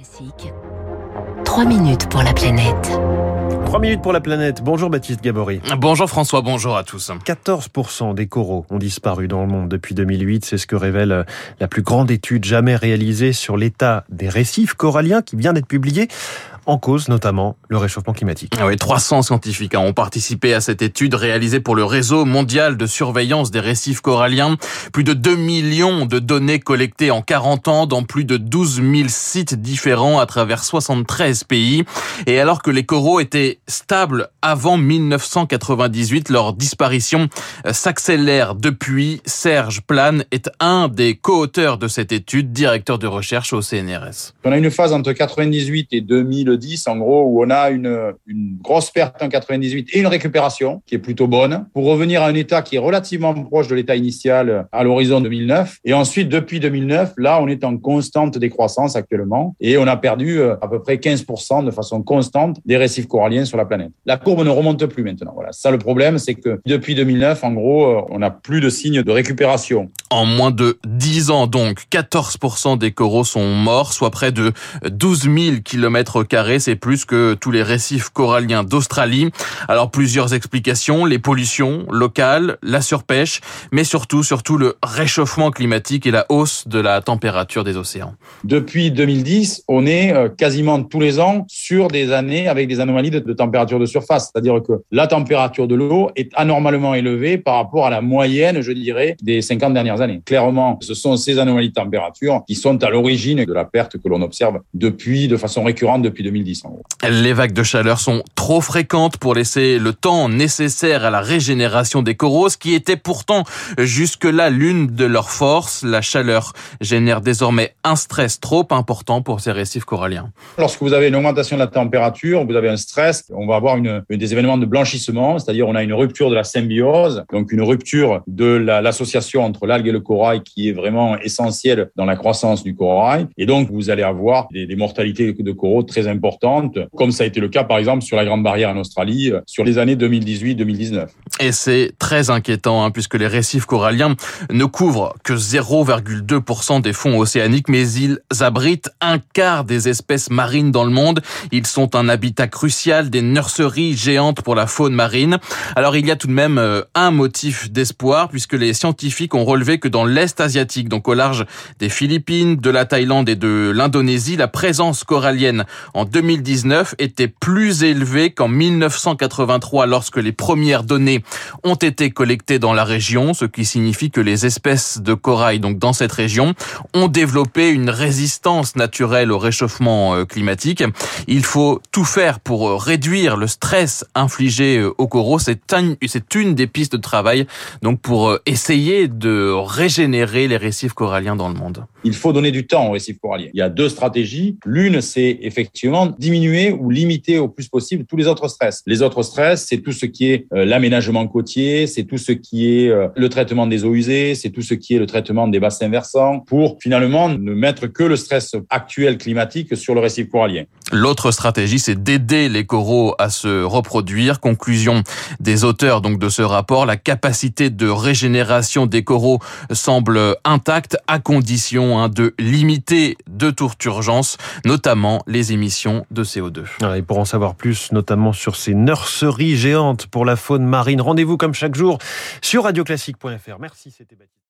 Classique. 3 minutes pour la planète. 3 minutes pour la planète. Bonjour Baptiste Gabory. Bonjour François, bonjour à tous. 14% des coraux ont disparu dans le monde depuis 2008. C'est ce que révèle la plus grande étude jamais réalisée sur l'état des récifs coralliens qui vient d'être publiée en cause notamment le réchauffement climatique. Ah oui, 300 scientifiques ont participé à cette étude réalisée pour le réseau mondial de surveillance des récifs coralliens. Plus de 2 millions de données collectées en 40 ans dans plus de 12 000 sites différents à travers 73 pays. Et alors que les coraux étaient stables avant 1998, leur disparition euh, s'accélère depuis. Serge Plane est un des co-auteurs de cette étude, directeur de recherche au CNRS. On a une phase entre 98 et 2000 10, en gros, où on a une, une grosse perte en 98 et une récupération qui est plutôt bonne pour revenir à un état qui est relativement proche de l'état initial à l'horizon 2009. Et ensuite, depuis 2009, là, on est en constante décroissance actuellement et on a perdu euh, à peu près 15% de façon constante des récifs coralliens sur la planète. La courbe ne remonte plus maintenant. Voilà. Ça, le problème, c'est que depuis 2009, en gros, euh, on n'a plus de signes de récupération. En moins de 10 ans, donc, 14% des coraux sont morts, soit près de 12 000 km c'est plus que tous les récifs coralliens d'Australie. Alors plusieurs explications, les pollutions locales, la surpêche, mais surtout, surtout le réchauffement climatique et la hausse de la température des océans. Depuis 2010, on est euh, quasiment tous les ans sur des années avec des anomalies de, température de surface, c'est-à-dire que la température de l'eau est anormalement élevée par rapport à la moyenne, je dirais, des 50 dernières années. Clairement, ce sont ces anomalies de température qui sont à l'origine de la perte que l'on observe depuis, de façon récurrente depuis 2010 Les vagues de chaleur sont trop fréquentes pour laisser le temps nécessaire à la régénération des coraux, ce qui était pourtant jusque-là l'une de leurs forces. La chaleur génère désormais un stress trop important pour ces récifs coralliens. Lorsque vous avez une augmentation de la température, vous avez un stress, on va avoir une, des événements de blanchissement, c'est-à-dire on a une rupture de la symbiose, donc une rupture de l'association entre l'algue et le corail qui est vraiment essentielle dans la croissance du corail. Et donc vous allez avoir des, des mortalités de coraux très importantes comme ça a été le cas par exemple sur la Grande Barrière en Australie euh, sur les années 2018-2019. Et c'est très inquiétant hein, puisque les récifs coralliens ne couvrent que 0,2% des fonds océaniques, mais ils abritent un quart des espèces marines dans le monde. Ils sont un habitat crucial des nurseries géantes pour la faune marine. Alors il y a tout de même euh, un motif d'espoir puisque les scientifiques ont relevé que dans l'Est asiatique, donc au large des Philippines, de la Thaïlande et de l'Indonésie, la présence corallienne en 2000 2019 était plus élevé qu'en 1983 lorsque les premières données ont été collectées dans la région, ce qui signifie que les espèces de corail donc dans cette région ont développé une résistance naturelle au réchauffement euh, climatique. Il faut tout faire pour euh, réduire le stress infligé euh, aux coraux. C'est une des pistes de travail donc pour essayer de régénérer les récifs coralliens dans le monde. Il faut donner du temps aux récifs coralliens. Il y a deux stratégies. L'une, c'est effectivement diminuer ou limiter au plus possible tous les autres stress. Les autres stress, c'est tout ce qui est euh, l'aménagement côtier, c'est tout ce qui est euh, le traitement des eaux usées, c'est tout ce qui est le traitement des bassins versants, pour finalement ne mettre que le stress actuel climatique sur le récif corallien. L'autre stratégie, c'est d'aider les coraux à se reproduire. Conclusion des auteurs donc de ce rapport, la capacité de régénération des coraux semble intacte à condition hein, de limiter de toute urgence, notamment les émissions de CO2. Et pour en savoir plus, notamment sur ces nurseries géantes pour la faune marine, rendez-vous comme chaque jour sur radioclassique.fr. Merci, c'était.